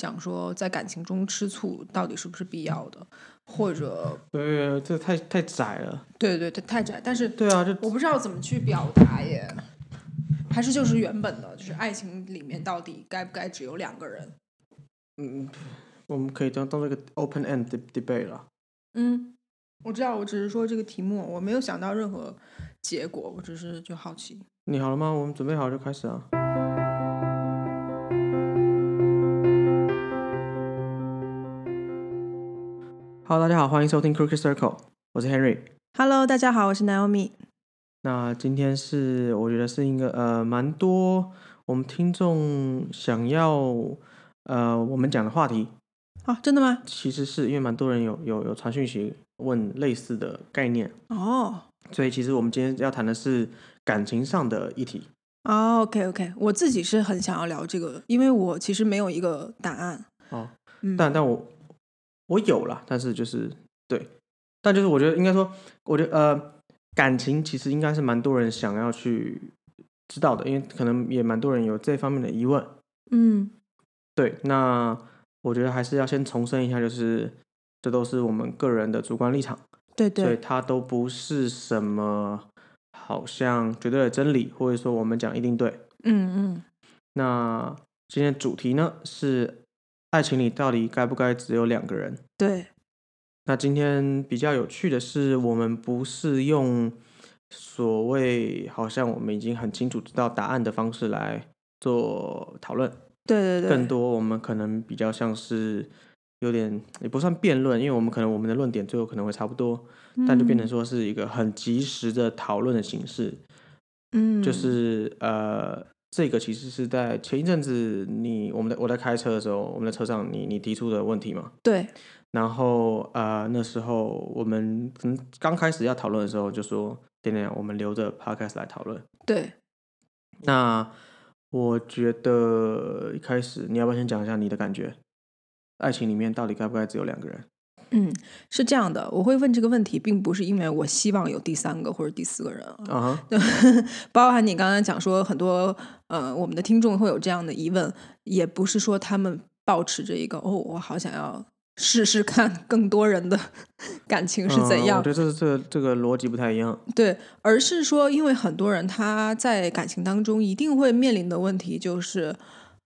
讲说在感情中吃醋到底是不是必要的，或者对，这太太窄了。对对对太窄，但是对啊，这我不知道怎么去表达耶，还是就是原本的，就是爱情里面到底该不该只有两个人？嗯，我们可以当当做一个 open end debate 了。嗯，我知道，我只是说这个题目，我没有想到任何结果，我只是就好奇。你好了吗？我们准备好就开始啊。Hello，大家好，欢迎收听 Crooked Circle，我是 Henry。Hello，大家好，我是 Naomi。那今天是我觉得是一个呃蛮多我们听众想要呃我们讲的话题，啊，真的吗？其实是因为蛮多人有有有传讯息问类似的概念，哦，所以其实我们今天要谈的是感情上的议题。哦，OK OK，我自己是很想要聊这个，因为我其实没有一个答案。哦，嗯，但但我我有了，但是就是对，但就是我觉得应该说，我觉得呃，感情其实应该是蛮多人想要去知道的，因为可能也蛮多人有这方面的疑问。嗯对，那我觉得还是要先重申一下，就是这都是我们个人的主观立场，对对所以对，它都不是什么好像绝对的真理，或者说我们讲一定对。嗯嗯那今天主题呢是爱情里到底该不该只有两个人？对，那今天比较有趣的是，我们不是用所谓好像我们已经很清楚知道答案的方式来做讨论，对对对，更多我们可能比较像是有点也不算辩论，因为我们可能我们的论点最后可能会差不多，但就变成说是一个很及时的讨论的形式，嗯，就是呃。这个其实是在前一阵子你我们在我在开车的时候，我们在车上你你提出的问题嘛，对，然后呃，那时候我们可能刚开始要讨论的时候，就说点点，我们留着 podcast 来讨论。对，那我觉得一开始你要不要先讲一下你的感觉？爱情里面到底该不该只有两个人？嗯，是这样的，我会问这个问题，并不是因为我希望有第三个或者第四个人啊，包含你刚刚讲说很多呃，我们的听众会有这样的疑问，也不是说他们抱持着一个哦，我好想要试试看更多人的 感情是怎样嗯我觉，得这这这个逻辑不太一样。对，而是说，因为很多人他在感情当中一定会面临的问题就是，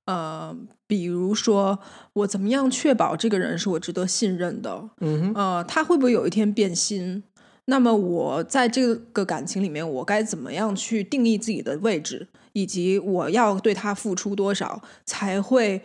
呃，比如说我怎么样确保这个人是我值得信任的，嗯他会不会有一天变心？那么我在这个感情里面，我该怎么样去定义自己的位置，以及我要对他付出多少，才会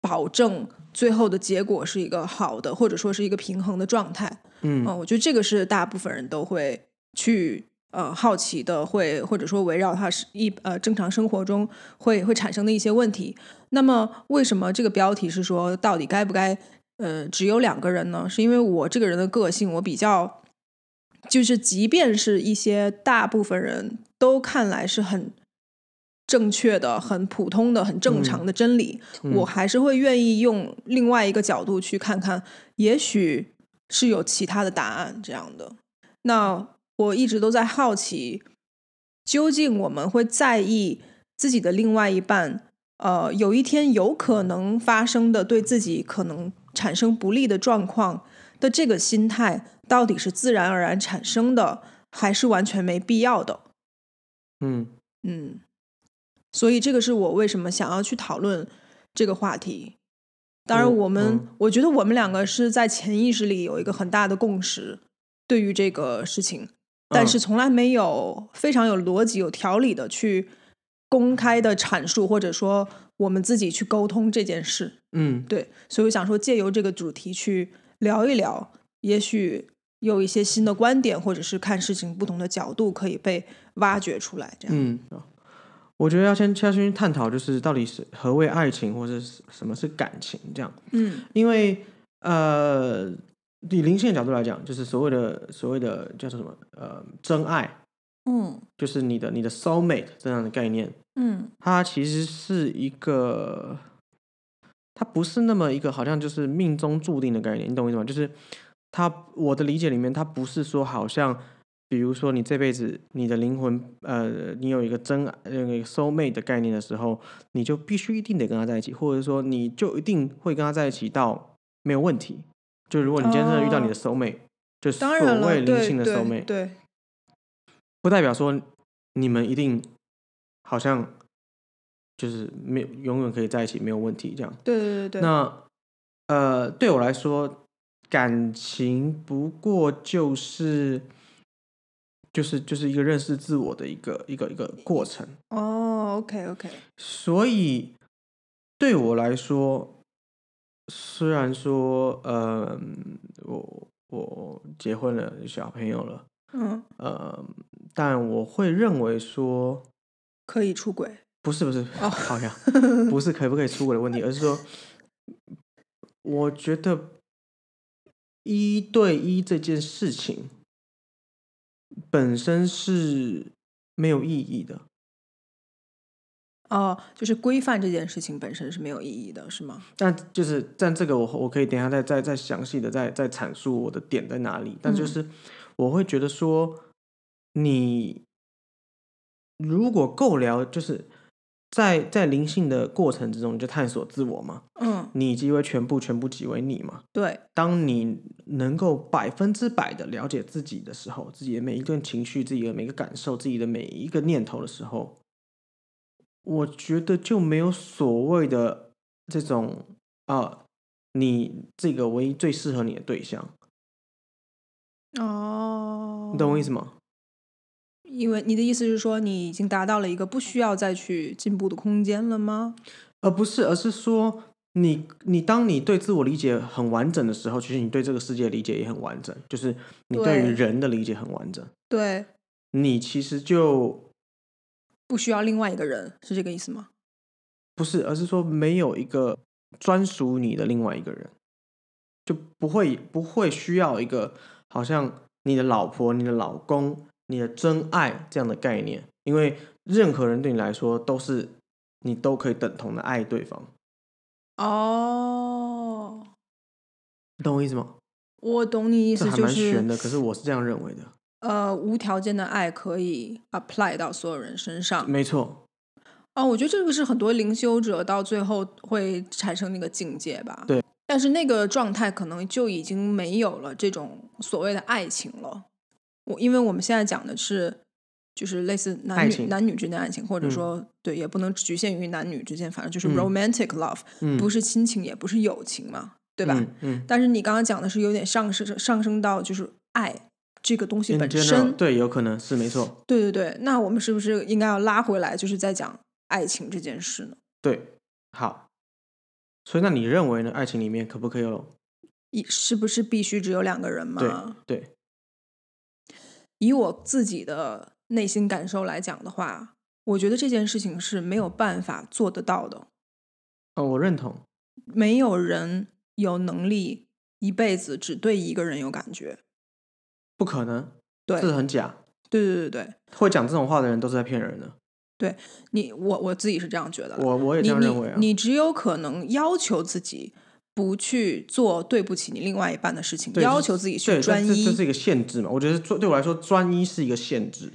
保证最后的结果是一个好的，或者说是一个平衡的状态？嗯嗯，我觉得这个是大部分人都会去呃好奇的，会或者说围绕他是一呃正常生活中会会产生的一些问题。那么为什么这个标题是说到底该不该呃只有两个人呢？是因为我这个人的个性，我比较就是即便是一些大部分人都看来是很。正确的、很普通的、很正常的真理，嗯我还是会愿意用另外一个角度去看看，也许是有其他的答案这样的。那我一直都在好奇，究竟我们会在意自己的另外一半，呃，有一天有可能发生的对自己可能产生不利的状况的这个心态，到底是自然而然产生的，还是完全没必要的？嗯嗯，所以这个是我为什么想要去讨论这个话题。当然，嗯我们、嗯我觉得我们两个是在潜意识里有一个很大的共识，对于这个事情，但嗯是从来没有非常有逻辑、有条理的去公开的阐述，或者说我们自己去沟通这件事。嗯对，所以我想说，借由这个主题去聊一聊，也许有一些新的观点，或者是看事情不同的角度可以被挖掘出来。这样，嗯，我觉得要先要先去探讨，就是到底是何谓爱情，或者是什么是感情这样。嗯因为呃，以灵性的角度来讲，就是所谓的所谓的叫做什么呃真爱，嗯就是你的你的 soul mate 这样的概念，嗯它其实是一个，它不是那么一个好像就是命中注定的概念，你懂我意思吗？就是它我的理解里面，它不是说好像，比如说你这辈子你的灵魂，呃，你有一个真爱那个 soul mate 的概念的时候，你就必须一定得跟他在一起，或者说你就一定会跟他在一起到没有问题。就如果你今天真的遇到你的 soul mate，、就所当然了，谓灵性的 soul 对 mate，对，不代表说你们一定好像就是没有永远可以在一起没有问题这样。对对对对，那呃，对我来说，感情不过就是就是就是一个认识自我的一个一个一个过程。哦，OK OK，所以对我来说，虽然说呃，我我结婚了，有小朋友了，嗯，呃，但我会认为说，可以出轨。不是不是，哦好像不是可不可以出轨的问题，而是说，我觉得一对一这件事情本身是没有意义的。哦，就是规范这件事情本身是没有意义的，是吗？但就是，但这个我我可以等一下再再再详细的再再阐述我的点在哪里。但就嗯是我会觉得说，你如果够了，就是在在灵性的过程之中，你就探索自我嘛，嗯，你即为全部，全部即为你嘛。对，当你能够百分之百的了解自己的时候，自己的每一段情绪、自己的每一个感受、自己的每一个念头的时候，我觉得就没有所谓的这种啊、你这个唯一最适合你的对象，哦，你懂我意思吗？因为你的意思是说，你已经达到了一个不需要再去进步的空间了吗？而不是，而是说你你当你对自我理解很完整的时候，其实你对这个世界理解也很完整，就是你对于人的理解很完整，对，你其实就不需要另外一个人，是这个意思吗？不是，而是说没有一个专属你的另外一个人，就不会不会需要一个好像你的老婆、你的老公、你的真爱这样的概念，因为任何人对你来说都是你都可以等同的爱对方，哦，你懂我意思吗？我懂你意思，就是蛮悬的，可是我是这样认为的。呃，无条件的爱可以 apply 到所有人身上。没错，哦，我觉得这个是很多灵修者到最后会产生那个境界吧。对。但是那个状态可能就已经没有了这种所谓的爱情了。我因为我们现在讲的是，就是类似男女男女之间的爱情，或者嗯说、对，也不能局限于男女之间，反正就是嗯 romantic love，、嗯，不是亲情，也不是友情嘛，对吧？嗯嗯但是你刚刚讲的是有点上升上升到就是爱这个东西本身，对，有可能是没错，对对对，那我们是不是应该要拉回来，就是在讲爱情这件事呢？对，好。所以那你认为呢？爱情里面可不可以有？一是不是必须只有两个人嘛？对，以我自己的内心感受来讲的话，我觉得这件事情是没有办法做得到的。哦，我认同。没有人有能力一辈子只对一个人有感觉。不可能，对，这很假。对对对对，会讲这种话的人都是在骗人的。对你我我自己是这样觉得。我我也这样认为啊。你你只有可能要求自己不去做对不起你另外一半的事情，对要求自己对去专一这。是一个限制嘛？我觉得做对我来说，专一是一个限制。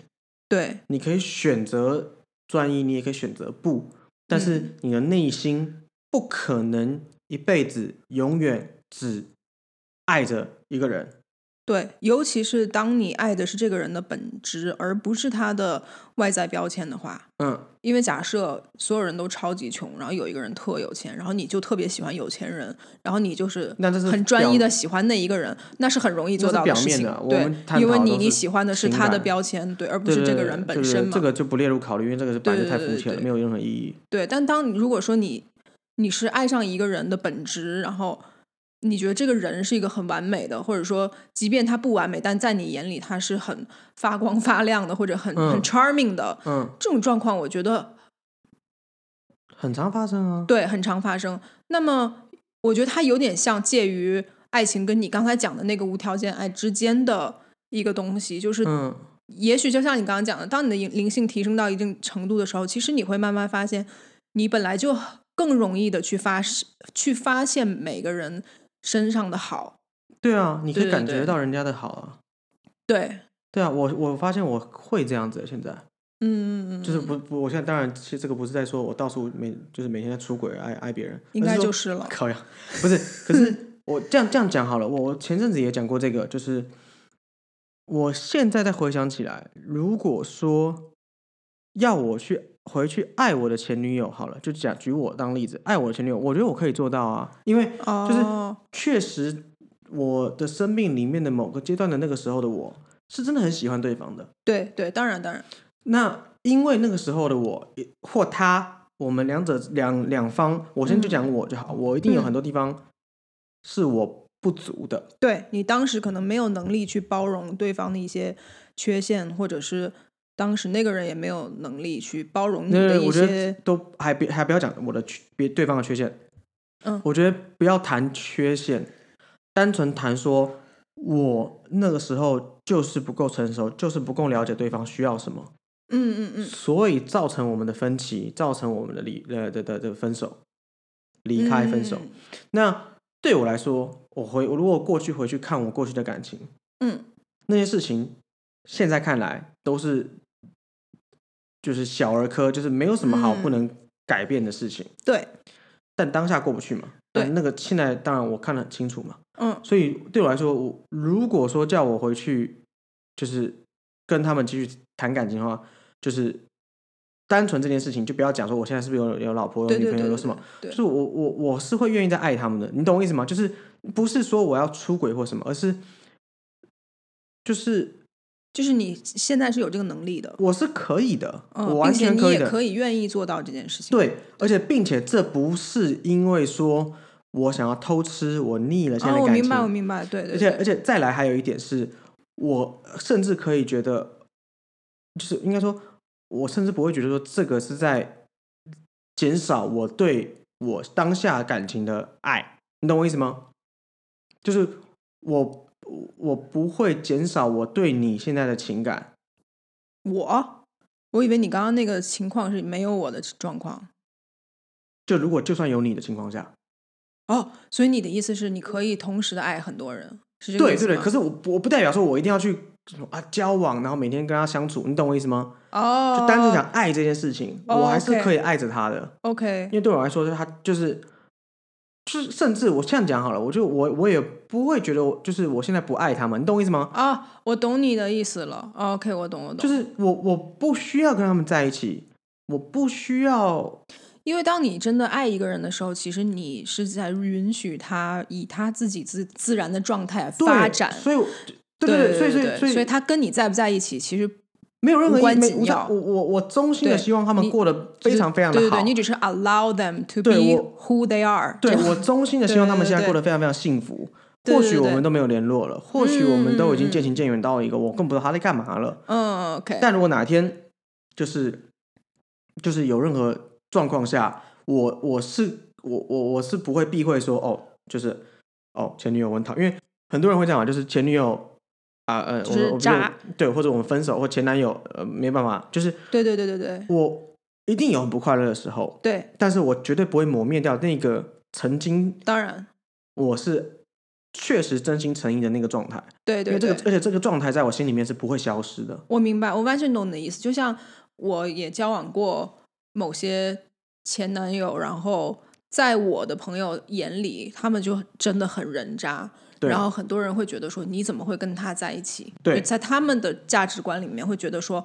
对你可以选择专一，你也可以选择不，但是嗯你的内心不可能一辈子永远只爱着一个人。对，尤其是当你爱的是这个人的本质，而不是他的外在标签的话。嗯，因为假设所有人都超级穷，然后有一个人特有钱，然后你就特别喜欢有钱人，然后你就是那这是很专一的喜欢那一个人，那是很容易做到事情。面的对因为你你喜欢的是他的标签，对，而不是这个人本身嘛。这个就不列入考虑，因为这个是本来就太肤浅了，对没有任何意义。对，但当你如果说你你是爱上一个人的本质，然后你觉得这个人是一个很完美的，或者说即便他不完美，但在你眼里他是很发光发亮的，或者很、很嗯 charming 的嗯，这种状况，我觉得很常发生啊。对很常发生。那么我觉得它有点像介于爱情跟你刚才讲的那个无条件爱之间的一个东西，就是嗯，也许就像你刚刚讲的，当你的灵灵性提升到一定程度的时候，其实你会慢慢发现，你本来就更容易的去发去发现每个人身上的好。对啊，你可以感觉到人家的好啊。对对啊，我我发现我会这样子，现在嗯嗯嗯，就是不不，我现在当然其实这个不是在说我到处每就是每天在出轨爱爱别人，应该就是了。靠呀，不是，可是 我这样这样讲好了，我我前阵子也讲过这个，就是我现在再回想起来，如果说要我去回去爱我的前女友，好了，就讲举我当例子，爱我的前女友，我觉得我可以做到啊，因为就是哦，确实我的生命里面的某个阶段的那个时候的我是真的很喜欢对方的，对对，当然当然，那因为那个时候的我或他，我们两者两两方，我先就讲我就好，我一定有很多地方是我不足的，对你当时可能没有能力去包容对方的一些缺陷，或者是当时那个人也没有能力去包容你的一那我觉得些，都还别还不要讲我的缺别对方的缺陷，嗯。我觉得不要谈缺陷，单纯谈说我那个时候就是不够成熟，就是不够了解对方需要什么，嗯嗯嗯，所以造成我们的分歧，造成我们的离呃的的的分手，离开分手。嗯。那对我来说，我回我如果过去回去看我过去的感情，嗯，那些事情现在看来都是就是小儿科，就是没有什么好嗯。不能改变的事情。对，但当下过不去嘛，对。但那个现在当然我看得很清楚嘛，嗯。所以对我来说，我如果说叫我回去，就是跟他们继续谈感情的话，就是单纯这件事情，就不要讲说我现在是不是有有老婆有女朋友有什么，就是我我我是会愿意再爱他们的，你懂我意思吗？就是不是说我要出轨或什么，而是就是就是你现在是有这个能力的，我是可以的，嗯，我完全可以的，也可以愿意做到这件事情。对，而且并且这不是因为说我想要偷吃，我腻了现在感情，我明白，我明白，对对对，而且而且再来还有一点是，我甚至可以觉得，就是应该说，我甚至不会觉得说这个是在减少我对我当下感情的爱，你懂我意思吗？就是我我不会减少我对你现在的情感，我我以为你刚刚那个情况是没有我的状况就如果就算有你的情况下，哦，所以你的意思是你可以同时的爱很多人，是这个意思吗？对对对，可是我我不代表说我一定要去啊交往，然后每天跟他相处，你懂我意思吗？哦，就单纯讲爱这件事情，哦我还是可以爱着他的。OK，因为对我来说，他就是就是，甚至我这样讲好了，我就我我也不会觉得我就是我现在不爱他们，你懂我意思吗？啊，我懂你的意思了。OK，我懂，我懂。就是我我不需要跟他们在一起，我不需要因为当你真的爱一个人的时候，其实你是在允许他以他自己自自然的状态发展。所以对对对，所以所以对所以所以他跟你在不在一起，其实没有任何无关紧要我我我衷心的希望他们过得非常非常的好对对对，，你只是 allow them to be who they are。对我衷心的希望他们现在过得非常非常幸福。或许我们都没有联络了，或许我们都已经渐行渐远到一个我更不知道他在干嘛了。嗯，OK，但如果哪天就是就是有任何状况下，我我是我我我是不会避讳说哦，就是哦前女友问他，因为很多人会这样嘛，就是前女友啊呃，就是渣对，或者我们分手或前男友呃没办法，就是对对对对对我一定有很不快乐的时候，对，但是我绝对不会磨灭掉那个曾经当然，我是确实真心诚意的那个状态，因对对对，为这个而且这个状态在我心里面是不会消失的。我明白，我完全懂你的意思。就像我也交往过某些前男友，然后在我的朋友眼里，他们就真的很人渣。对然后很多人会觉得说，你怎么会跟他在一起？对在他们的价值观里面会觉得说，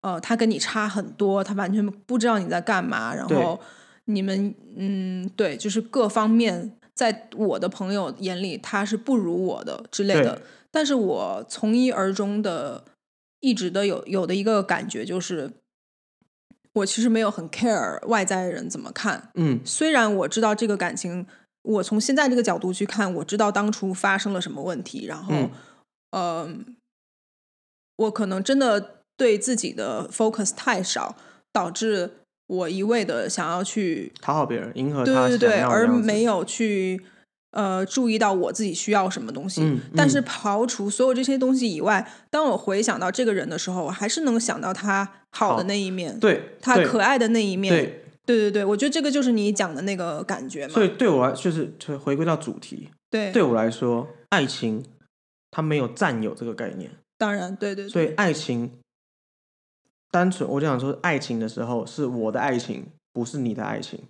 呃，他跟你差很多，他完全不知道你在干嘛，然后你们，嗯，对，就是各方面，在我的朋友眼里，他是不如我的之类的。但是我从一而终的，一直的有有的一个感觉就是，我其实没有很 care 外在人怎么看。嗯，虽然我知道这个感情，我从现在这个角度去看，我知道当初发生了什么问题，然后，嗯呃，我可能真的对自己的 focus 太少，导致我一味的想要去讨好别人，迎合对他对对，而想要的样子没有去呃注意到我自己需要什么东西。嗯但是嗯刨除所有这些东西以外，当我回想到这个人的时候，我还是能想到他好的那一面，对对他可爱的那一面。对，对对对我觉得这个就是你讲的那个感觉嘛。所以对我来就是就回归到主题，对。对我来说，爱情它没有占有这个概念，当然，对对对，所以爱情单纯，我就想说，爱情的时候是我的爱情，不是你的爱情。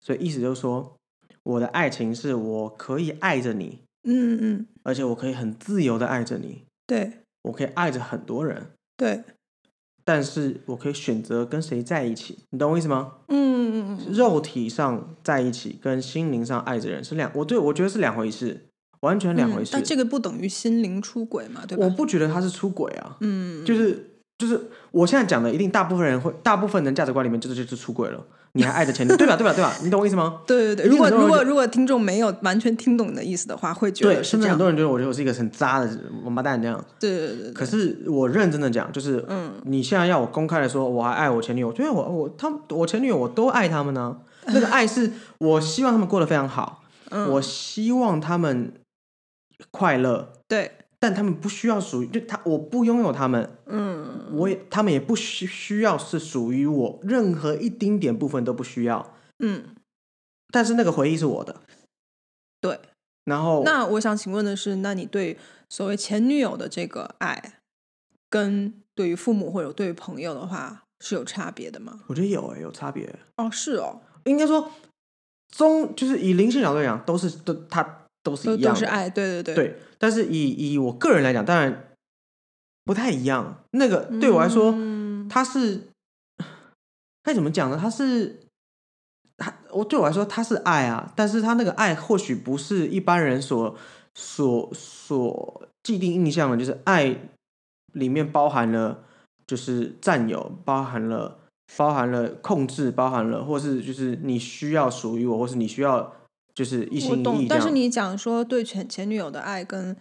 所以意思就是说，我的爱情是我可以爱着你，嗯嗯，而且我可以很自由的爱着你，对。我可以爱着很多人，对，但是我可以选择跟谁在一起，你懂我意思吗？嗯嗯嗯，肉体上在一起跟心灵上爱着人是两，我对我觉得是两回事，完全两回事。嗯但这个不等于心灵出轨嘛，对吧？我不觉得他是出轨啊，嗯，就是就是我现在讲的，一定大部分人会，大部分人价值观里面就是就是出轨了，你还爱着前女友，对吧？对吧？对吧？你懂我意思吗？对对对，如果如果如果听众没有完全听懂你的意思的话，会觉，得对甚至很。多人觉得我觉得我是一个很渣的王八蛋这样。对对对对，可是我认真的讲，就是嗯，你现在要我公开的说我还爱我前女友，因为我我他我前女友我都爱他们呢、那个爱是我希望他们过得非常好，嗯我希望他们快乐，对，但他们不需要属于就他我不拥有他们，嗯我也他们也不需需要是属于我，任何一丁点部分都不需要。嗯，但是那个回忆是我的，对。然后那我想请问的是，那你对所谓前女友的这个爱，跟对于父母或者对于朋友的话是有差别的吗？我觉得有诶、有差别。哦，是哦，应该说中就是以灵性角度来讲，都是都它都是都一样的，都是爱，对对对，对。但是以以我个人来讲，当然不太一样。那个对我来说，嗯它是该怎么讲呢？他是它我对我来说，他是爱啊，但是他那个爱或许不是一般人所所所既定印象的，就是爱里面包含了就是占有，包含了包含了控制，包含了或是就是你需要属于我，或是你需要就是一我心一意，这懂但是。你讲说对前前女友的爱跟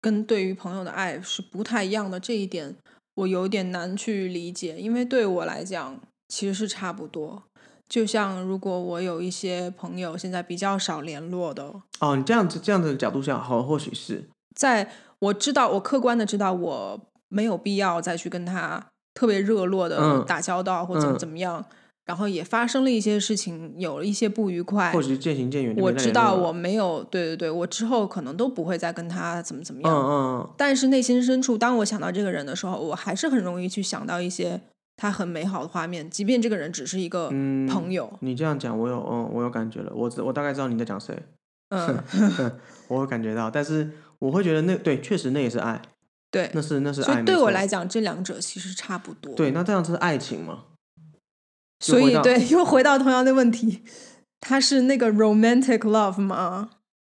跟对于朋友的爱是不太一样的这一点，我有点难去理解，因为对我来讲其实是差不多。就像如果我有一些朋友现在比较少联络的，哦，你这样子这样子的角度下，好，或许是在我知道我客观的知道我没有必要再去跟他特别热络的嗯打交道或怎么嗯怎么样，然后也发生了一些事情，有了一些不愉快，或许是渐行渐远。我知道我没有，对对对，我之后可能都不会再跟他怎么怎么嗯样。嗯嗯。但是内心深处，当我想到这个人的时候，我还是很容易去想到一些他很美好的画面，即便这个人只是一个嗯朋友。你这样讲，我有嗯，我有感觉了。我知我大概知道你在讲谁，嗯，我有感觉到。但是我会觉得那对，确实那也是爱，对那。是那是所爱。所以对我来，讲，这两者其实差不多。对，那这样子是爱情嘛？就所以对，又回到同样的问题，他是那个 romantic love 吗？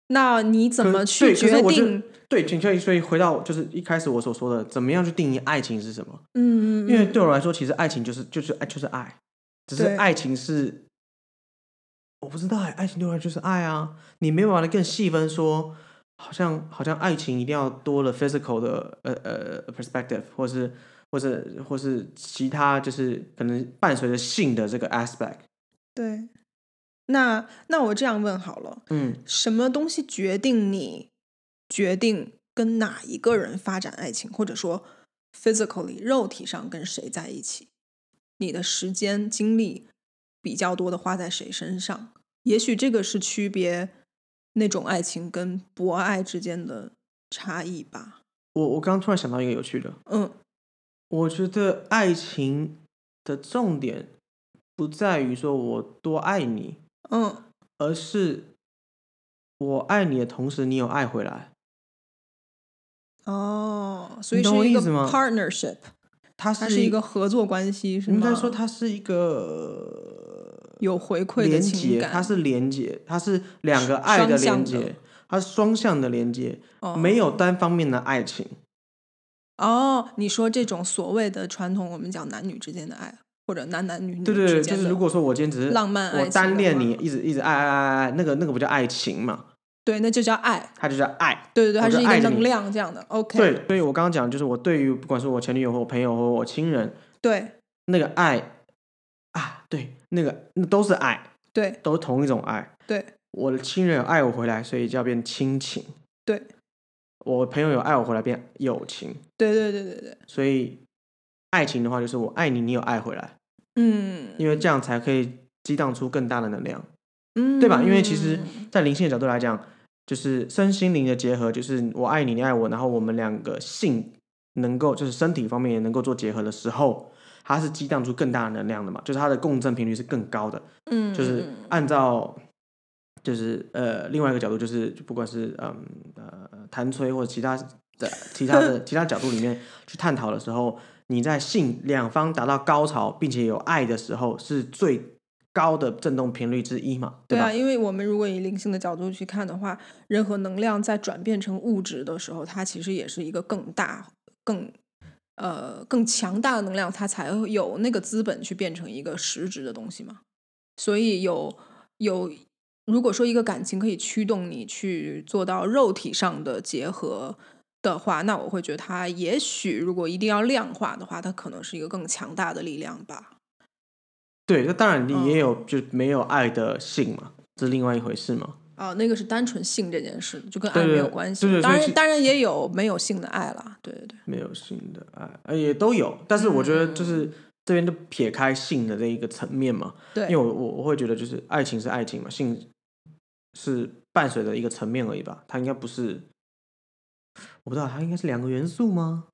那你怎么去决定？对，所以所以回到就是一开始我所说的，怎么样去定义爱情是什么？嗯，嗯因为嗯对我来说，其实爱情就是就是爱就是爱，只是爱情是我不知道哎，爱情对我来说就是爱啊，你没有办法更细分说，好像好像爱情一定要多了 physical 的呃呃 perspective，或是或者或是其他就是可能伴随着性的这个 aspect，对。那那我这样问好了，嗯，什么东西决定你决定跟哪一个人发展爱情，或者说 physically 肉体上跟谁在一起？你的时间精力比较多的花在谁身上？也许这个是区别那种爱情跟博爱之间的差异吧。我我刚刚突然想到一个有趣的，嗯我觉得爱情的重点不在于说我多爱你，嗯而是我爱你的同时，你有爱回来。哦，所以是一个 partnership，它它是一个合作关系，是吗？应该说它是一个有回馈的连接，情感，它是连接，它是两个爱的连接，它是双向的连接，哦没有单方面的爱情。哦，你说这种所谓的传统，我们讲男女之间的爱，或者男男女女对对对，就是如果说我今天只是浪漫爱我情我单恋你，一直一直爱爱爱爱，那个那个不叫爱情嘛，对，那就叫爱。它就叫爱。对对对，我它一个就是爱着你能量这样的。OK，对，所以我刚刚讲，就是我对于不管是我前女友或我朋友或我亲人，对那个爱啊，对，那个那都是爱，对都是同一种爱。对我的亲人有爱我回来，所以就要变亲情；对我朋友有爱我回来，变友情。对对对对对，所以爱情的话，就是我爱你，你有爱回来，嗯。因为这样才可以激荡出更大的能量，嗯，对吧？因为其实，在灵性的角度来讲，就是身心灵的结合，就是我爱你，你爱我，然后我们两个性能够就是身体方面也能够做结合的时候，它是激荡出更大的能量的嘛，就是它的共振频率是更高的。嗯，就是嗯按照就是呃另外一个角度，就是不管是嗯呃弹吹或者其他的其他的其他角度里面去探讨的时候，你在性两方达到高潮并且有爱的时候，是最高的振动频率之一嘛，吧？对啊，因为我们如果以灵性的角度去看的话，任何能量在转变成物质的时候，它其实也是一个更大、更呃更强大的能量，它才会有那个资本去变成一个实质的东西嘛。所以有有，如果说一个感情可以驱动你去做到肉体上的结合的话，那我会觉得它也许如果一定要量化的话，它可能是一个更强大的力量吧。对，那当然你也嗯有就没有爱的性嘛，这是另外一回事嘛。哦，那个是单纯性这件事，就跟爱没有关系。对对当然，当然也有没有性的爱啦。对对对，没有性的爱，呃也都有，但是我觉得嗯就是这边就撇开性的这一个层面嘛，对，因为我我我会觉得就是爱情是爱情嘛，性是伴随着一个层面而已吧，它应该不是，我不知道它应该是两个元素吗？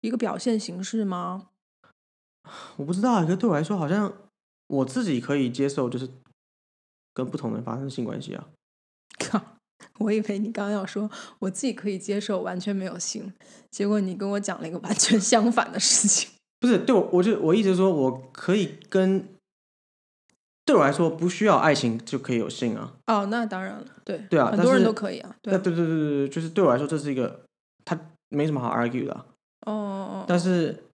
一个表现形式吗？我不知道啊，可对我来说好像我自己可以接受，就是跟不同人发生性关系啊。靠！我以为你刚刚要说我自己可以接受完全没有性，结果你跟我讲了一个完全相反的事情。不是对我，我就我一直说我可以跟，对我来说不需要爱情就可以有性啊。哦，那当然了，对对啊很多人都可以啊。对对对对对对，就是对我来说这是一个，它没什么好 argue 的啊、哦哦哦，但是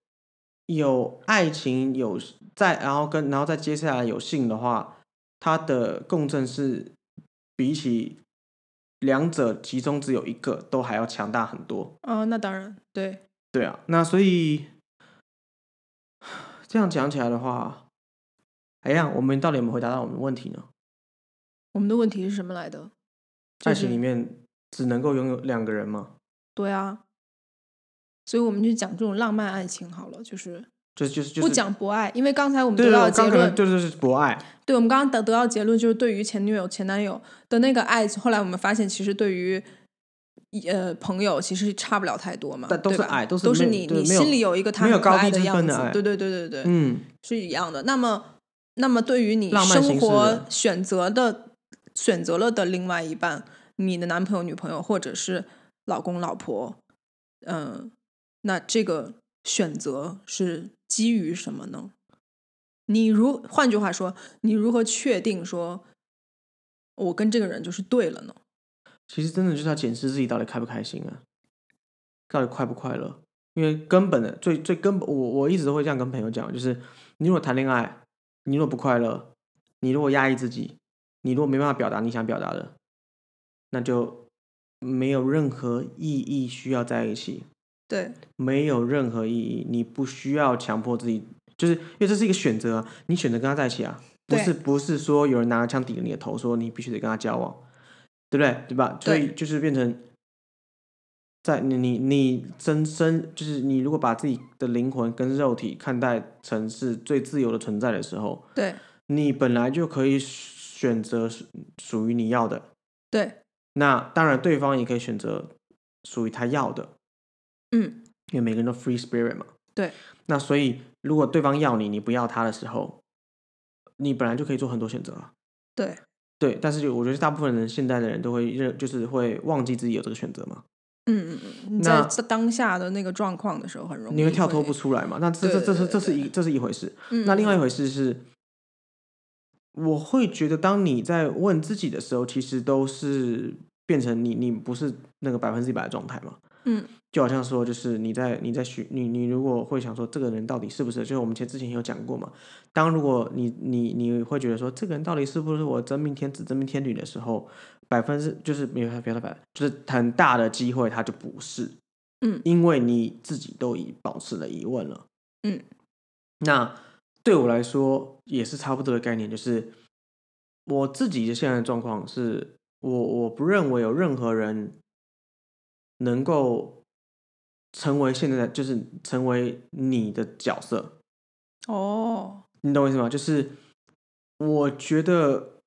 有爱情有在，然后跟然后再接下来有性的话，它的共振是比起两者其中只有一个都还要强大很多。哦，那当然，对，对啊，那所以这样讲起来的话，哎呀，我们到底有没有回答到我们的问题呢？我们的问题是什么来的？就爱情里面只能够拥有两个人吗？对啊，所以我们就讲这种浪漫爱情好了，就是就就是就是不讲博爱，因为刚才我们得到的结论，对对是博爱，对，我们刚刚得得到结论就是，对于前女友、前男友的那个爱，后来我们发现，其实对于呃朋友，其实差不了太多嘛。但都是爱都是都是你你心里有一个他很可爱的样。子对对对对对，嗯，是一样的。那么，那么对于你生活选择的选择了的另外一半，你的男朋友、女朋友或者是老公、老婆，嗯、那这个选择是基于什么呢？你如换句话说，你如何确定说我跟这个人就是对了呢？其实真的就是要检视自己到底开不开心啊，到底快不快乐。因为根本的最最根本，我我一直都会这样跟朋友讲，就是你如果谈恋爱，你如果不快乐，你如果压抑自己，你如果没办法表达你想表达的，那就没有任何意义需要在一起，对没有任何意义。你不需要强迫自己，就是因为这是一个选择啊，你选择跟他在一起啊，不是不是说有人拿着枪抵着你的头，说你必须得跟他交往，对不对？对吧？所以就是变成在你你你真身，就是你如果把自己的灵魂跟肉体看待成是最自由的存在的时候，对你本来就可以选择属属于你要的。对，那当然，对方也可以选择属于他要的，嗯，因为每个人都 free spirit 嘛。对。那所以，如果对方要你，你不要他的时候，你本来就可以做很多选择啊。对对，但是就我觉得大部分人现在的人都会认，就是会忘记自己有这个选择嘛，嗯嗯嗯，在当下的那个状况的时候，很容易你会跳脱不出来嘛。那这这这是这是一这是一回事。嗯，那另外一嗯回事是，我会觉得当你在问自己的时候，其实都是变成你你不是那个百分之一百的状态嘛。嗯就好像说，就是你在你在学你你如果会想说这个人到底是不是，就是我们前之前有讲过嘛。当如果你你你会觉得说这个人到底是不是我真命天子真命天女的时候，百分之就是没有不要说百分，就是很大的机会他就不是，嗯。因为你自己都已保持了疑问了，嗯，那对我来说也是差不多的概念，就是我自己的现在的状况是我我不认为有任何人能够成为现在的就是成为你的角色，哦，你懂我意思吗？就是我觉得，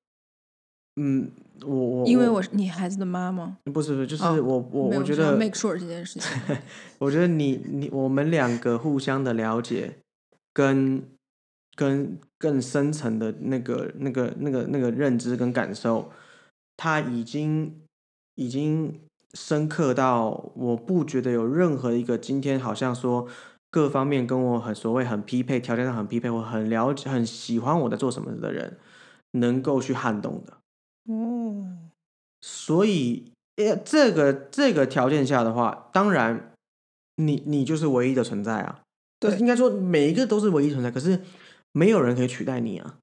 嗯，我我因为我我是你孩子的妈妈，不是不是，就是哦我我我觉得 make sure 这件事情。我觉得你你我们两个互相的了解，跟跟更深层的那个那个那个那个认知跟感受，他已经已经深刻到我不觉得有任何一个今天好像说各方面跟我很所谓很匹配，条件上很匹配，我很了解很喜欢我在做什么的人，能够去撼动的。哦，所以，呃，这个这个条件下的话，当然你你就是唯一的存在啊。对应该说每一个都是唯一存在，可是没有人可以取代你啊。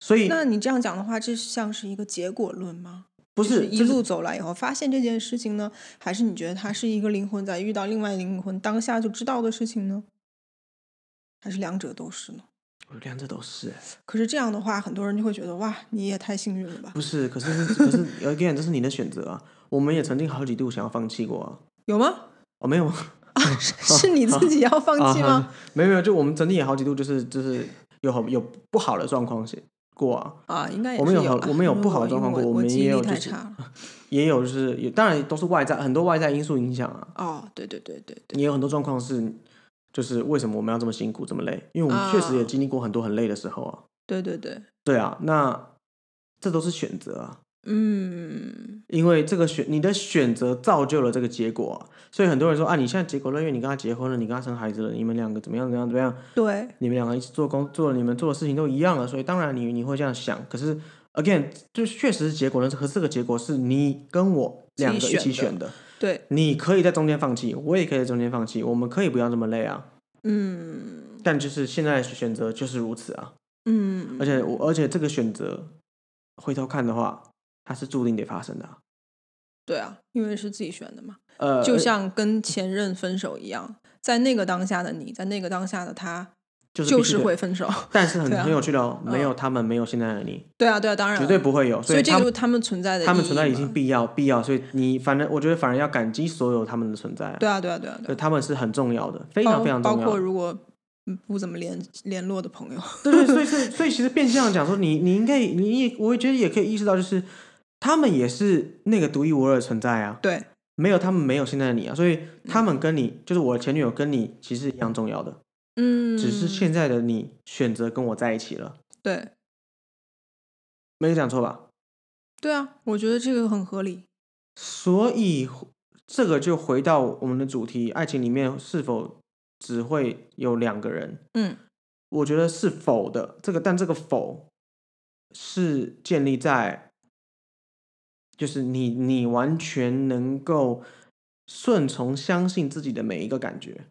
所以那你这样讲的话，这像是一个结果论吗？不就是一路走来以后发现这件事情呢，还是你觉得他是一个灵魂在遇到另外灵魂当下就知道的事情呢？还是两者都是呢？我两者都是，可是这样的话，很多人就会觉得哇，你也太幸运了吧？不是？可是可是 again，这是你的选择啊。我们也曾经好几度想要放弃过啊。有吗？哦，没有吗？是是你自己要放弃吗？啊没有没有，就我们曾经也好几度就是就是有好有不好的状况过啊。啊，应该我们有好我们有 不好的状况过我们也有就是。也有就是也当然都是外在很多外在因素影响啊。哦，对对对对对，也有很多状况是，就是为什么我们要这么辛苦这么累？因为我们确实也啊经历过很多很累的时候啊。对对对，对啊，那这都是选择啊，嗯，因为这个选你的选择造就了这个结果啊。所以很多人说啊，你现在结果论，因为你跟他结婚了，你跟他生孩子了，你们两个怎么样怎么样怎么样，对，你们两个一起做工做你们做的事情都一样了，所以当然你你会这样想。可是 again，就确实是结果论，可是这个结果是你跟我两个一起选的。对，你可以在中间放弃，我也可以在中间放弃，我们可以不要这么累啊。嗯但就是现在选择就是如此啊，嗯，而且我而且这个选择回头看的话，它是注定得发生的啊、对啊，因为是自己选的嘛，呃，就像跟前任分手一样，在那个当下的你，在那个当下的他，就是会分手。但是很、啊很有趣的哦，嗯没有他们，没有现在的你，对啊，对啊，当然绝对不会有，以所以这就是他们存在的，他们存在已经。必要必要，所以你反正我觉得反而要感激所有他们的存在、啊，对啊，对啊，对啊，对他们是很重要的，非常非常重要。包括如果嗯不怎么联联络的朋友，对对，所以所以所以其实变相讲说，你你应该你也我也觉得也可以意识到，就是他们也是那个独一无二的存在啊。对，没有他们没有现在的你啊，所以他们跟你、就是我的前女友跟你其实一样重要的，嗯，只是现在的你选择跟我在一起了，对没有讲错吧？对啊，我觉得这个很合理。所以这个就回到我们的主题，爱情里面是否只会有两个人？嗯我觉得是否的，这个但这个否是建立在，就是你你完全能够顺从相信自己的每一个感觉。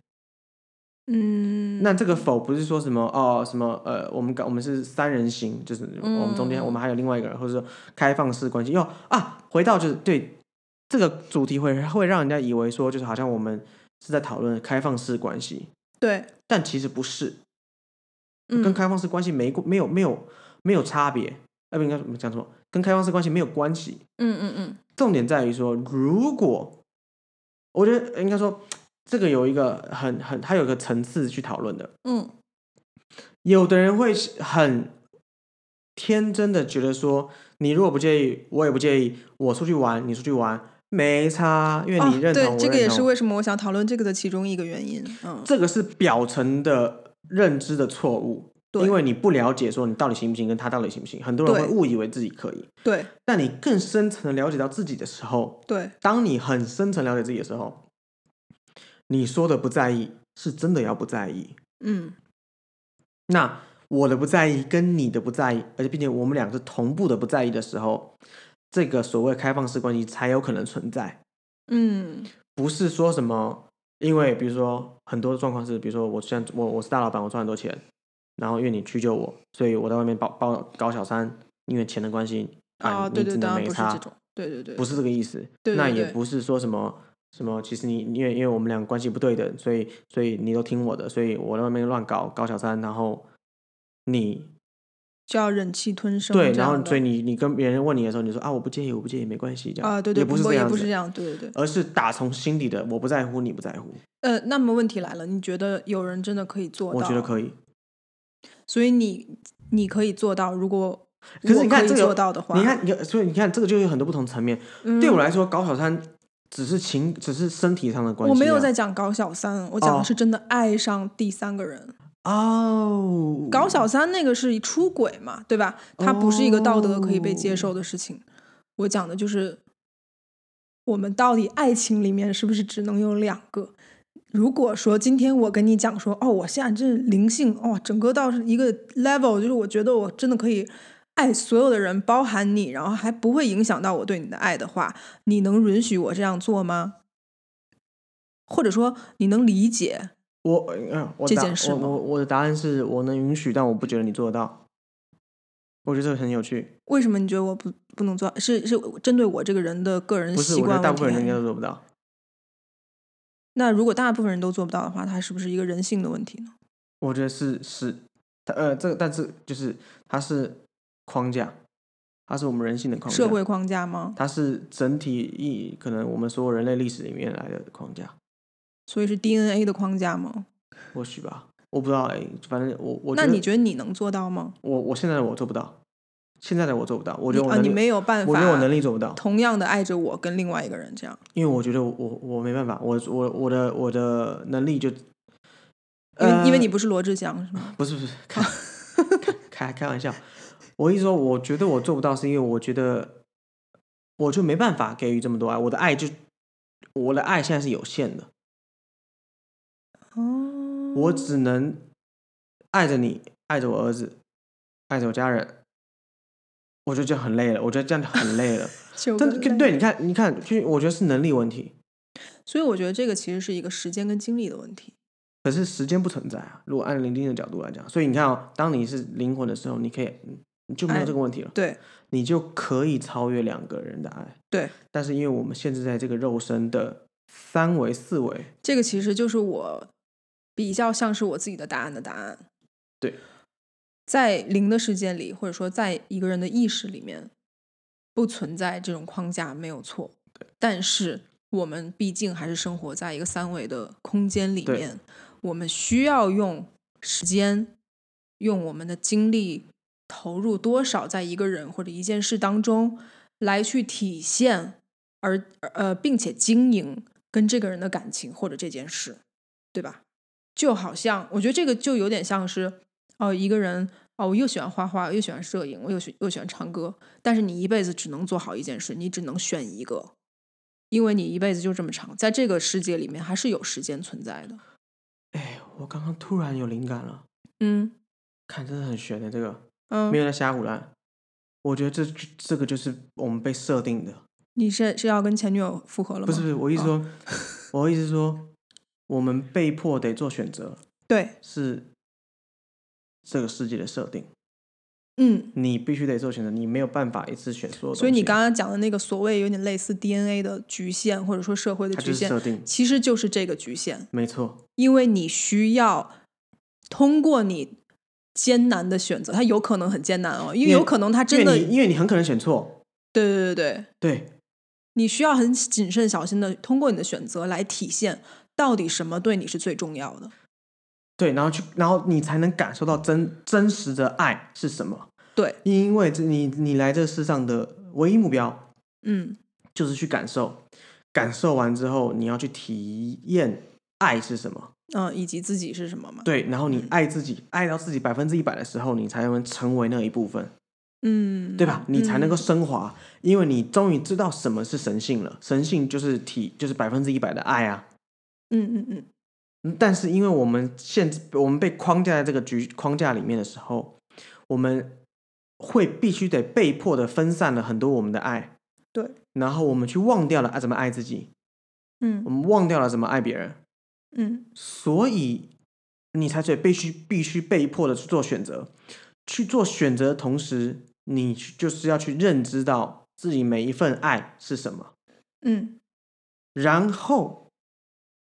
嗯，那这个否不是说什么哦什么呃，我们感我们是三人行，就是我们中间、嗯我们还有另外一个人，或者说开放式关系。哟啊，回到就是对这个主题会会让人家以为说就是好像我们是在讨论开放式关系，对，但其实不是，嗯跟开放式关系没没有没有没有差别。呃，不应该怎么讲什么？跟开放式关系没有关系。嗯嗯嗯，重点在于说，如果我觉得应该说这个有一个很很它有一个层次去讨论的。嗯有的人会很天真的觉得说，你如果不介意，我也不介意，我出去玩，你出去玩，没差，因为你认同，哦、对，这个也是为什么我想讨论这个的其中一个原因。嗯，这个是表层的认知的错误，对。因为你不了解说你到底行不行，跟他到底行不行，很多人会误以为自己可以，对。但你更深层的了解到自己的时候，对，当你很深层了解自己的时候，你说的不在意，是真的要不在意。嗯。那我的不在意跟你的不在意，而且并且我们两个是同步的不在意的时候，这个所谓开放式关系才有可能存在。嗯。不是说什么，因为比如说很多状况是，比如说我现在我我是大老板，我赚很多钱，然后因为你屈就我，所以我在外面包包搞小三，因为钱的关系啊，对对，你只当能没差对对对，不是这个意思。对对对那也不是说什么什么，其实你因为因为我们两个关系不对等，所以所以你都听我的，所以我在外面乱搞搞小三，然后你就要忍气吞声对，然后所以你你跟别人问你的时候，你说啊我不介意，我不介意，没关系，这样啊，对对，也不是这样子不是这样，对对对。而是打从心底的我不在乎，你不在乎，呃，那么问题来了，你觉得有人真的可以做到？我觉得可以。所以你你可以做到，如果可是我可以你看这个做到的话，你看，你所以你看，这个就有很多不同层面。嗯对我来说，搞小三只是情，只是身体上的关系、啊。我没有在讲搞小三，我讲哦的是真的爱上第三个人。哦，搞小三那个是出轨嘛，对吧？它不是一个道德可以被接哦受的事情。我讲的就是，我们到底爱情里面是不是只能有两个？如果说今天我跟你讲说，哦，我现在这灵性，哦，整个到是一个 level，就是我觉得我真的可以爱所有的人，包含你，然后还不会影响到我对你的爱的话，你能允许我这样做吗？或者说，你能理解？我嗯，我这答件事吗我我我的答案是我能允许，但我不觉得你做得到。我觉得这个很有趣，为什么你觉得我不不能做？是是针对我这个人的个人不是？习我觉得大惯问题还是？部分人应该都做不到。那如果大部分人都做不到的话，它是不是一个人性的问题呢？我觉得是是，呃，这个但是就是它是框架，它是我们人性的框架，社会框架吗？它是整体一可能我们所有人类历史里面来的框架，所以是 DNA 的框架吗？或许吧，我不知道哎、反正我我那你觉得你能做到吗？我我现在的我做不到，现在的我做不到，我觉得你啊，我，你没有办法我觉得我能力做不到，同样的爱着我跟另外一个人这样，因为我觉得我我我没办法，我我我的我的能力就，因为、因为呃你不是罗志祥是吗？不是不是开开开开玩笑，我一说我觉得我做不到，是因为我觉得我就没办法给予这么多爱，我的爱就我的爱现在是有限的，哦，我只能爱着你，爱着我儿子，爱着我家人。我觉得这样很累了，我觉得这样很累了。就但对，你看，你看，就我觉得是能力问题，所以我觉得这个其实是一个时间跟精力的问题。可是时间不存在啊。如果按灵灵的角度来讲，所以你看哦，当你是灵魂的时候，你可以，你就没有这个问题了，对你就可以超越两个人的爱。对，但是因为我们限制在这个肉身的三维、四维，这个其实就是我比较像是我自己的答案的答案。对，在零的世界里，或者说在一个人的意识里面，不存在这种框架，没有错。但是我们毕竟还是生活在一个三维的空间里面，我们需要用时间，用我们的精力投入多少在一个人或者一件事当中，来去体现而呃，并且经营跟这个人的感情或者这件事，对吧？就好像我觉得这个就有点像是哦，一个人哦，我又喜欢画画，又喜欢摄影，我又喜又喜欢唱歌，但是你一辈子只能做好一件事，你只能选一个，因为你一辈子就这么长，在这个世界里面还是有时间存在的。哎，我刚刚突然有灵感了，嗯看真的很悬的这个，嗯没，有在瞎胡乱。我觉得这这个就是我们被设定的，你是是要跟前女友复合了吗？不是不是，我意思哦说，我意思说，我们被迫得做选择，对，是这个世界的设定，嗯，你必须得做选择，你没有办法一次选所有。所以你刚刚讲的那个所谓有点类似 DNA 的局限，或者说社会的局限，设定，其实就是这个局限，没错，因为你需要通过你艰难的选择，它有可能很艰难哦，因为有可能它真的，因为你因为你很可能选错，对对对对，对你需要很谨慎小心的通过你的选择来体现到底什么对你是最重要的。对，然后去，然后你才能感受到真真实的爱是什么。对，因为这你你来这世上的唯一目标嗯就是去感受，感受完之后你要去体验爱是什么。嗯、以及自己是什么嘛？对，然后你嗯爱自己，爱到自己百分之一百的时候，你才能成为那一部分，嗯，对吧？你才能够嗯升华，因为你终于知道什么是神性了。神性就是体，就是百分之一百的爱啊。嗯嗯嗯，嗯但是因为我们限制，我们被框架在这个局框架里面的时候，我们会必须得被迫的分散了很多我们的爱，对，然后我们去忘掉了爱怎么爱自己，嗯。我嗯们忘掉了怎么爱别人，嗯。所以你才得必须必须被迫的去做选择，去做选择的同时，你就是要去认知到自己每一份爱是什么，嗯。然后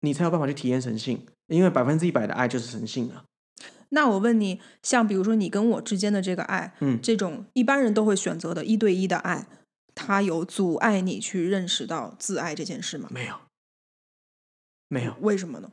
你才有办法去体验神性，因为百分之一百的爱就是神性啊。那我问你，像比如说你跟我之间的这个爱，嗯，这种一般人都会选择的一对一的爱，它有阻碍你去认识到自爱这件事吗？没有，没有，为什么呢？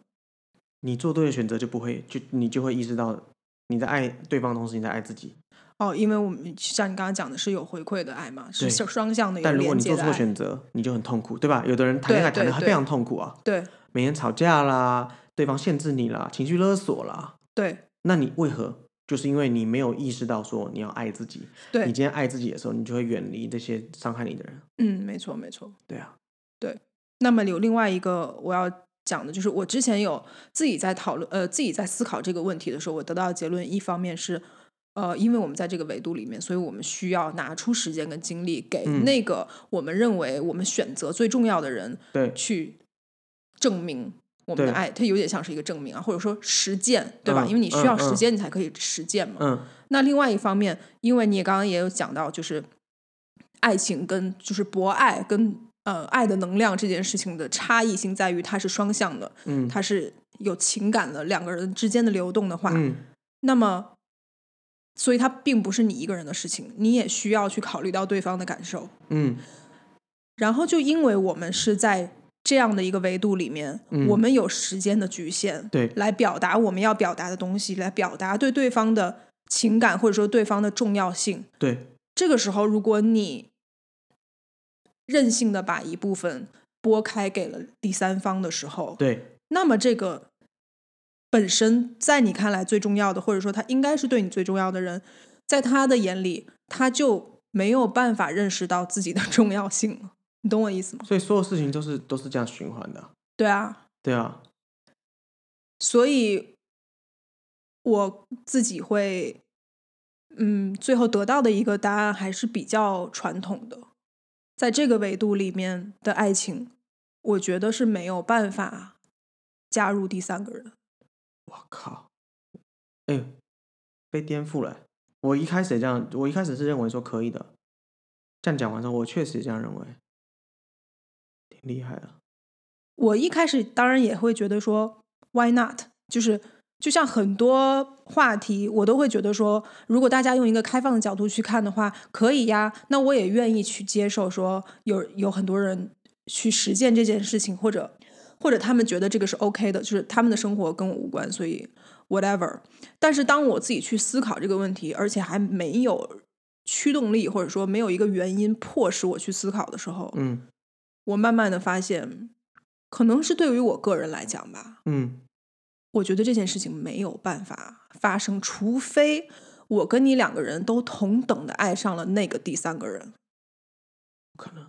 你做对的选择就不会，就你就会意识到你在爱对方，同时你在爱自己。哦，因为我们像你刚刚讲的是有回馈的爱嘛，是双双向的有但如果你做错。选择，你就很痛苦，对吧？有的人谈恋爱谈的非常痛苦啊，对每天吵架啦，对方限制你啦，情绪勒索啦，对那你为何？就是因为你没有意识到说你要爱自己，对你，今天爱自己的时候，你就会远离这些伤害你的人。嗯，没错没错。对啊，对那么有另外一个我要讲的，就是我之前有自己在讨论，呃，自己在思考这个问题的时候，我得到的结论，一方面是，呃，因为我们在这个维度里面，所以我们需要拿出时间跟精力给嗯那个我们认为我们选择最重要的人对，去证明我们的爱，它有点像是一个证明啊，或者说实践，对吧？嗯因为你需要时间，你才可以实践嘛。嗯，那另外一方面，因为你也刚刚也有讲到，就是爱情跟就是博爱跟呃爱的能量这件事情的差异性在于它是双向的，嗯它是有情感的两个人之间的流动的话，嗯，那么所以它并不是你一个人的事情，你也需要去考虑到对方的感受。嗯然后就因为我们是在这样的一个维度里面，嗯我们有时间的局限，对来表达我们要表达的东西，来表达对对方的情感或者说对方的重要性。对，这个时候，如果你任性的把一部分拨开给了第三方的时候，对，那么这个本身在你看来最重要的，或者说他应该是对你最重要的人，在他的眼里，他就没有办法认识到自己的重要性了。你懂我意思吗？所以所有事情都是都是这样循环的啊。对啊，对啊，所以我自己会，嗯，最后得到的一个答案还是比较传统的，在这个维度里面的爱情，我觉得是没有办法加入第三个人。我靠，哎、被颠覆了。我一开始也这样，我一开始是认为说可以的。这样讲完之后，我确实也这样认为，挺厉害啊。我一开始当然也会觉得说，Why not？就是就像很多话题，我都会觉得说，如果大家用一个开放的角度去看的话，可以呀。那我也愿意去接受说有有很多人去实践这件事情，或者或者他们觉得这个是 OK 的，就是他们的生活跟我无关，所以 whatever。但是当我自己去思考这个问题，而且还没有驱动力，或者说没有一个原因迫使我去思考的时候，嗯我慢慢的发现，可能是对于我个人来讲吧，嗯，我觉得这件事情没有办法发生，除非我跟你两个人都同等的爱上了那个第三个人。不可能。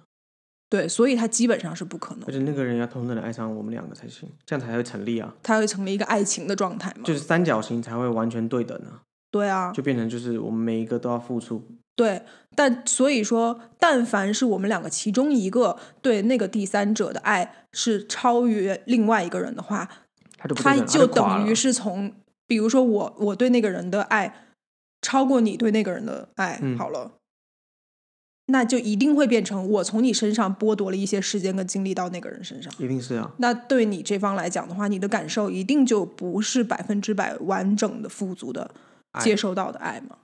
对，所以它基本上是不可能而，且那个人要同等的爱上我们两个才行，这样才会成立啊。它会成为一个爱情的状态嘛？就是三角形才会完全对等啊，对啊，就变成就是我们每一个都要付出。对。但所以说，但凡是我们两个其中一个对那个第三者的爱是超越另外一个人的话，他就他垮了等于是从，比如说我我对那个人的爱超过你对那个人的爱，嗯好了，那就一定会变成我从你身上剥夺了一些时间跟精力到那个人身上。一定是啊，那对你这方来讲的话，你的感受一定就不是百分之百完整的、富足的接收到的爱嘛？没错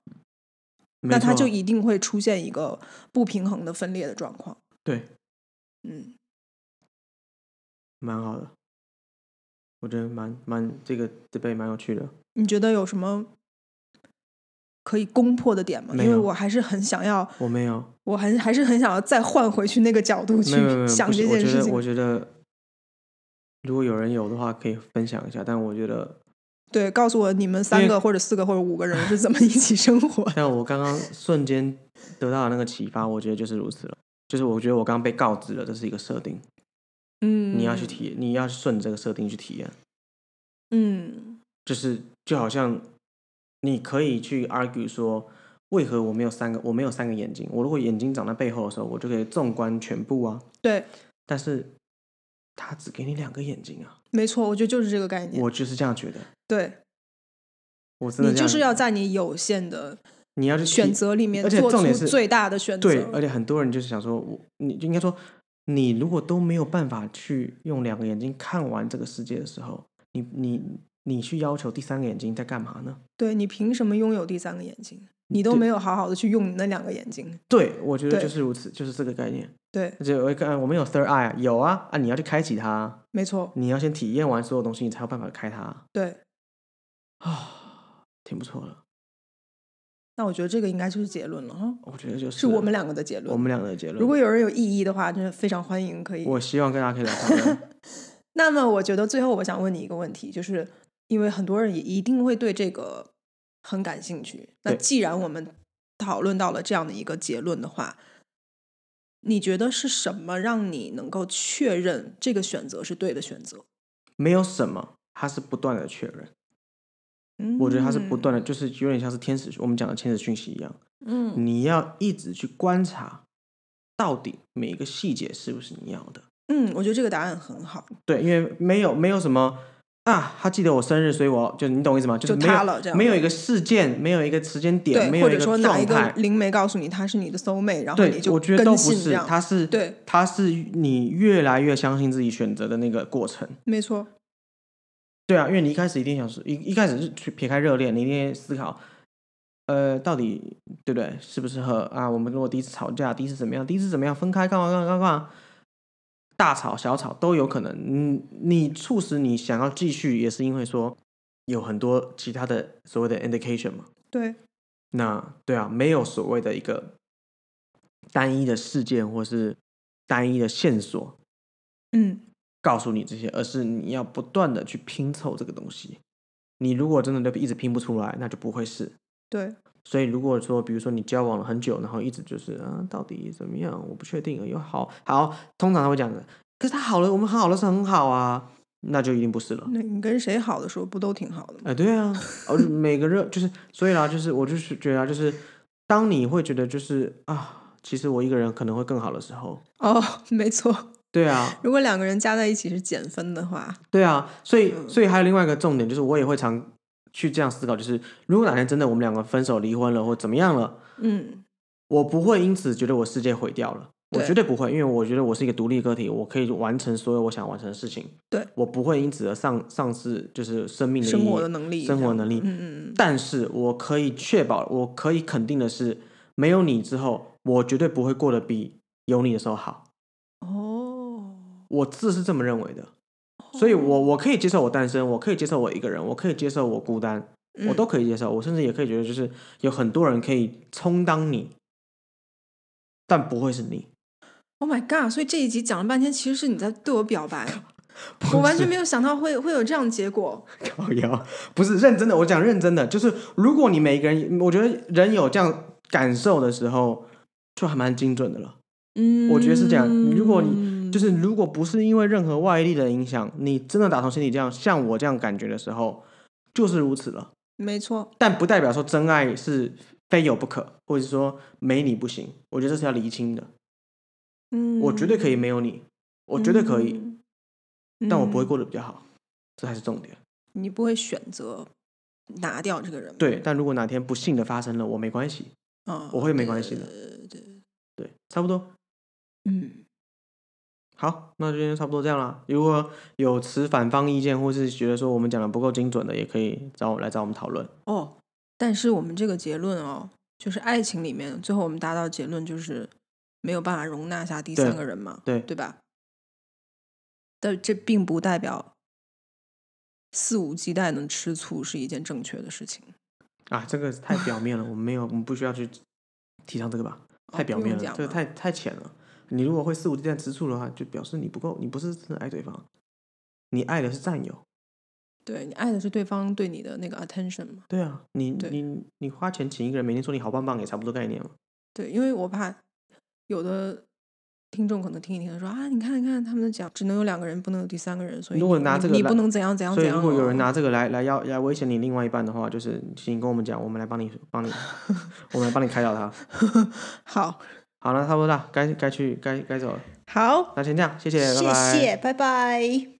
那它就一定会出现一个不平衡的分裂的状况。对，嗯，蛮好的。我觉得蛮蛮这个这杯蛮有趣的。你觉得有什么可以攻破的点吗？因为我还是很想要。我没有，我还还是很想要再换回去那个角度去想不是我觉得这件事情。我觉得，如果有人有的话，可以分享一下。但我觉得，对，告诉我你们三个或者四个或者五个人是怎么一起生活。像我刚刚瞬间得到的那个启发，我觉得就是如此了。就是我觉得我刚刚被告知了，这是一个设定，嗯，你要去体验，你要顺这个设定去体验。嗯，就是就好像你可以去 argue 说，为何我没有三个，我没有三个眼睛？我如果眼睛长在背后的时候，我就可以纵观全部啊。对，但是他只给你两个眼睛啊，没错，我觉得就是这个概念。我就是这样觉得。对我真的你就是要在你有限的你要去选择里面而且做重点是出最大的选择。对，而且很多人就是想说，我你就应该说，你如果都没有办法去用两个眼睛看完这个世界的时候，你你你去要求第三个眼睛在干嘛呢？对你凭什么拥有第三个眼睛？你都没有好好的去用你那两个眼睛。对，我觉得就是如此，就是这个概念。对，而且我一看，我们有 third eye，啊有啊啊，你要去开启它啊，没错，你要先体验完所有东西，你才有办法开它啊，对，啊挺不错的。那我觉得这个应该就是结论了哈，我觉得就是是我们两个的结论。我们两个的结论。如果有人有异议的话，真的非常欢迎，可以。我希望跟大家可以来讨论。那么，我觉得最后我想问你一个问题，就是因为很多人也一定会对这个很感兴趣。那既然我们讨论到了这样的一个结论的话，你觉得是什么让你能够确认这个选择是对的选择？没有什么，它是不断的确认。嗯，我觉得它是不断的，就是有点像是天使，我们讲的天使讯息一样。嗯你要一直去观察，到底每一个细节是不是你要的。嗯，我觉得这个答案很好，对，因为没有没有什么啊，他记得我生日，所以我就你懂我意思吗？就是没有他了这样没有一个事件，没有一个时间点，没有一个说哪一个状态。灵媒告诉你他是你的 soul mate，然后你，就我觉得都不是，跟信这样它是对，他是你越来越相信自己选择的那个过程。没错，对啊，因为你一开始一定想是一一开始是去撇开热恋，你一定思考，呃，到底对不对，适不适合啊？我们如果第一次吵架，第一次怎么样，第一次怎么样，分开干嘛干嘛干嘛，大吵小吵都有可能。你你促使你想要继续，也是因为说有很多其他的所谓的 indication 嘛。对，那对啊，没有所谓的一个单一的事件或是单一的线索，嗯，告诉你这些，而是你要不断的去拼凑这个东西。你如果真的就一直拼不出来，那就不会是。对，所以如果说，比如说你交往了很久，然后一直就是啊，到底怎么样？我不确定，有好好，通常他会讲的，可是他好了，我们很好的是很好啊，那就一定不是了。那你跟谁好的时候不都挺好的吗？哎、对啊，而每个人就是，所以啦，就是我就是觉得啊，就是当你会觉得就是啊，其实我一个人可能会更好的时候，哦，没错，对啊，如果两个人加在一起是减分的话，对啊，所以嗯所以还有另外一个重点就是，我也会常去这样思考，就是如果哪天真的我们两个分手、离婚了或怎么样了，嗯，我不会因此觉得我世界毁掉了，我绝对不会，因为我觉得我是一个独立个体，我可以完成所有我想完成的事情。对，我不会因此而丧丧失就是生命的生活的能力，生活能力。嗯嗯嗯，但是我可以确保，我可以肯定的是，没有你之后，我绝对不会过得比有你的时候好。哦，我自是这么认为的，所以我我可以接受我单身，我可以接受我一个人，我可以接受我孤单，我嗯都可以接受。我甚至也可以觉得，就是有很多人可以充当你，但不会是你。Oh my god！所以这一集讲了半天，其实是你在对我表白，我完全没有想到会会有这样的结果。靠腰，不是认真的，我讲认真的，就是如果你每一个人，我觉得人有这样感受的时候，就还蛮精准的了。嗯，我觉得是这样如果你就是如果不是因为任何外力的影响，你真的打从心里这样像我这样感觉的时候，就是如此了。没错，但不代表说真爱是非有不可，或者是说没你不行。我觉得这是要厘清的。嗯，我绝对可以没有你，我绝对可以，嗯，但我不会嗯过得比较好，这才是重点。你不会选择拿掉这个人吗，对，但如果哪天不幸的发生了，我没关系，嗯，我会没关系的对对对，对，差不多。嗯，好，那今天差不多这样了。如果有持反方意见，或是觉得说我们讲的不够精准的，也可以找我来找我们讨论。哦，但是我们这个结论哦，就是爱情里面，最后我们达到结论就是没有办法容纳下第三个人嘛，对对吧？但这并不代表肆无忌惮的吃醋是一件正确的事情，啊，这个太表面了，我们没有，我们不需要去提倡这个吧？太哦表面了，这个太太浅了。你如果会肆无忌惮吃醋的话，就表示你不够，你不是真的爱对方，你爱的是占有。对你爱的是对方对你的那个 attention 嘛？对啊，你你你花钱请一个人，每天说你好棒棒，也差不多概念嘛。对，因为我怕有的听众可能听一听说啊，你看你看他们讲只能有两个人，不能有第三个人，所以如果拿这个你不能怎样怎样怎样、哦。所以如果有人拿这个来来要来威胁你另外一半的话，就是请跟我们讲，我们来帮你帮你，我们来帮你开导他。好好了，差不多了，该该去该该走了。好，那先这样，谢谢，谢拜拜。谢，拜拜。